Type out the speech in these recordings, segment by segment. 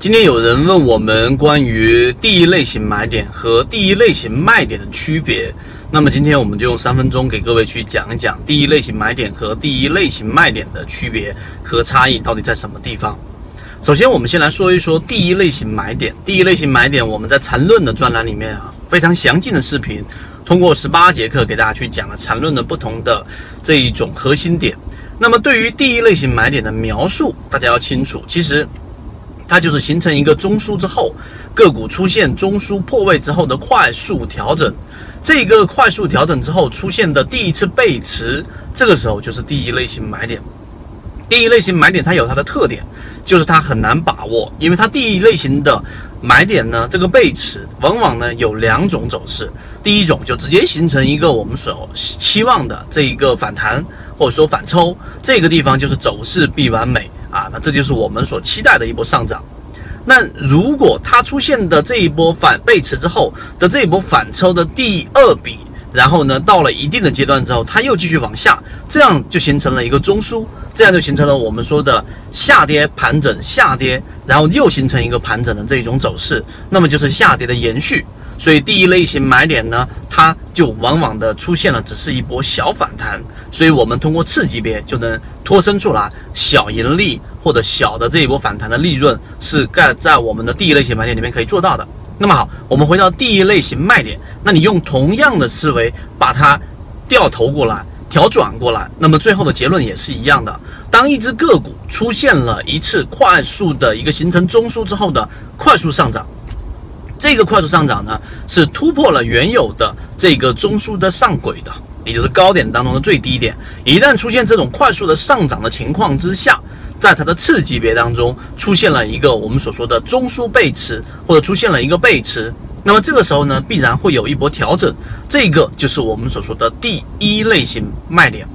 今天有人问我们关于第一类型买点和第一类型卖点的区别，那么今天我们就用三分钟给各位去讲一讲第一类型买点和第一类型卖点的区别和差异到底在什么地方。首先，我们先来说一说第一类型买点。第一类型买点，我们在缠论的专栏里面啊，非常详尽的视频，通过十八节课给大家去讲了缠论的不同的这一种核心点。那么对于第一类型买点的描述，大家要清楚，其实。它就是形成一个中枢之后，个股出现中枢破位之后的快速调整，这个快速调整之后出现的第一次背驰，这个时候就是第一类型买点。第一类型买点它有它的特点，就是它很难把握，因为它第一类型的买点呢，这个背驰往往呢有两种走势，第一种就直接形成一个我们所期望的这一个反弹或者说反抽，这个地方就是走势必完美。啊，那这就是我们所期待的一波上涨。那如果它出现的这一波反背驰之后的这一波反抽的第二笔，然后呢，到了一定的阶段之后，它又继续往下，这样就形成了一个中枢，这样就形成了我们说的下跌盘整下跌，然后又形成一个盘整的这种走势，那么就是下跌的延续。所以第一类型买点呢，它就往往的出现了只是一波小反弹，所以我们通过次级别就能脱身出来，小盈利或者小的这一波反弹的利润是盖在我们的第一类型买点里面可以做到的。那么好，我们回到第一类型卖点，那你用同样的思维把它掉头过来，调转过来，那么最后的结论也是一样的。当一只个股出现了一次快速的一个形成中枢之后的快速上涨。这个快速上涨呢，是突破了原有的这个中枢的上轨的，也就是高点当中的最低点。一旦出现这种快速的上涨的情况之下，在它的次级别当中出现了一个我们所说的中枢背驰，或者出现了一个背驰，那么这个时候呢，必然会有一波调整。这个就是我们所说的第一类型卖点。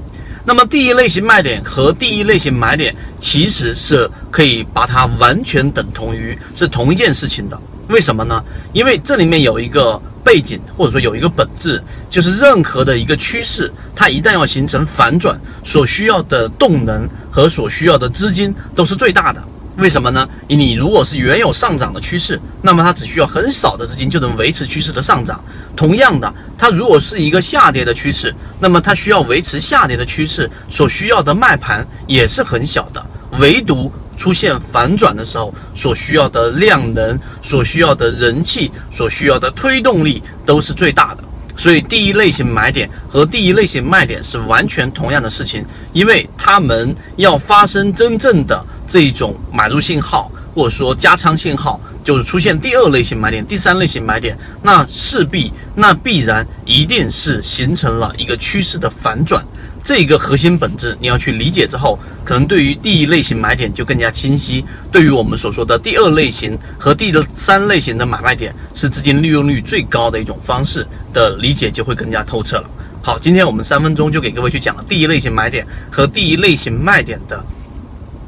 那么第一类型卖点和第一类型买点其实是可以把它完全等同于是同一件事情的。为什么呢？因为这里面有一个背景，或者说有一个本质，就是任何的一个趋势，它一旦要形成反转，所需要的动能和所需要的资金都是最大的。为什么呢？你如果是原有上涨的趋势，那么它只需要很少的资金就能维持趋势的上涨。同样的，它如果是一个下跌的趋势，那么它需要维持下跌的趋势所需要的卖盘也是很小的。唯独出现反转的时候，所需要的量能、所需要的人气、所需要的推动力都是最大的。所以，第一类型买点和第一类型卖点是完全同样的事情，因为他们要发生真正的这种买入信号，或者说加仓信号，就是出现第二类型买点、第三类型买点，那势必、那必然一定是形成了一个趋势的反转。这个核心本质你要去理解之后，可能对于第一类型买点就更加清晰。对于我们所说的第二类型和第三类型的买卖点，是资金利用率最高的一种方式的理解就会更加透彻了。好，今天我们三分钟就给各位去讲了第一类型买点和第一类型卖点的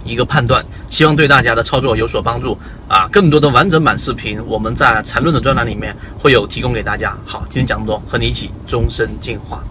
一个判断，希望对大家的操作有所帮助啊！更多的完整版视频，我们在缠论的专栏里面会有提供给大家。好，今天讲这么多，和你一起终身进化。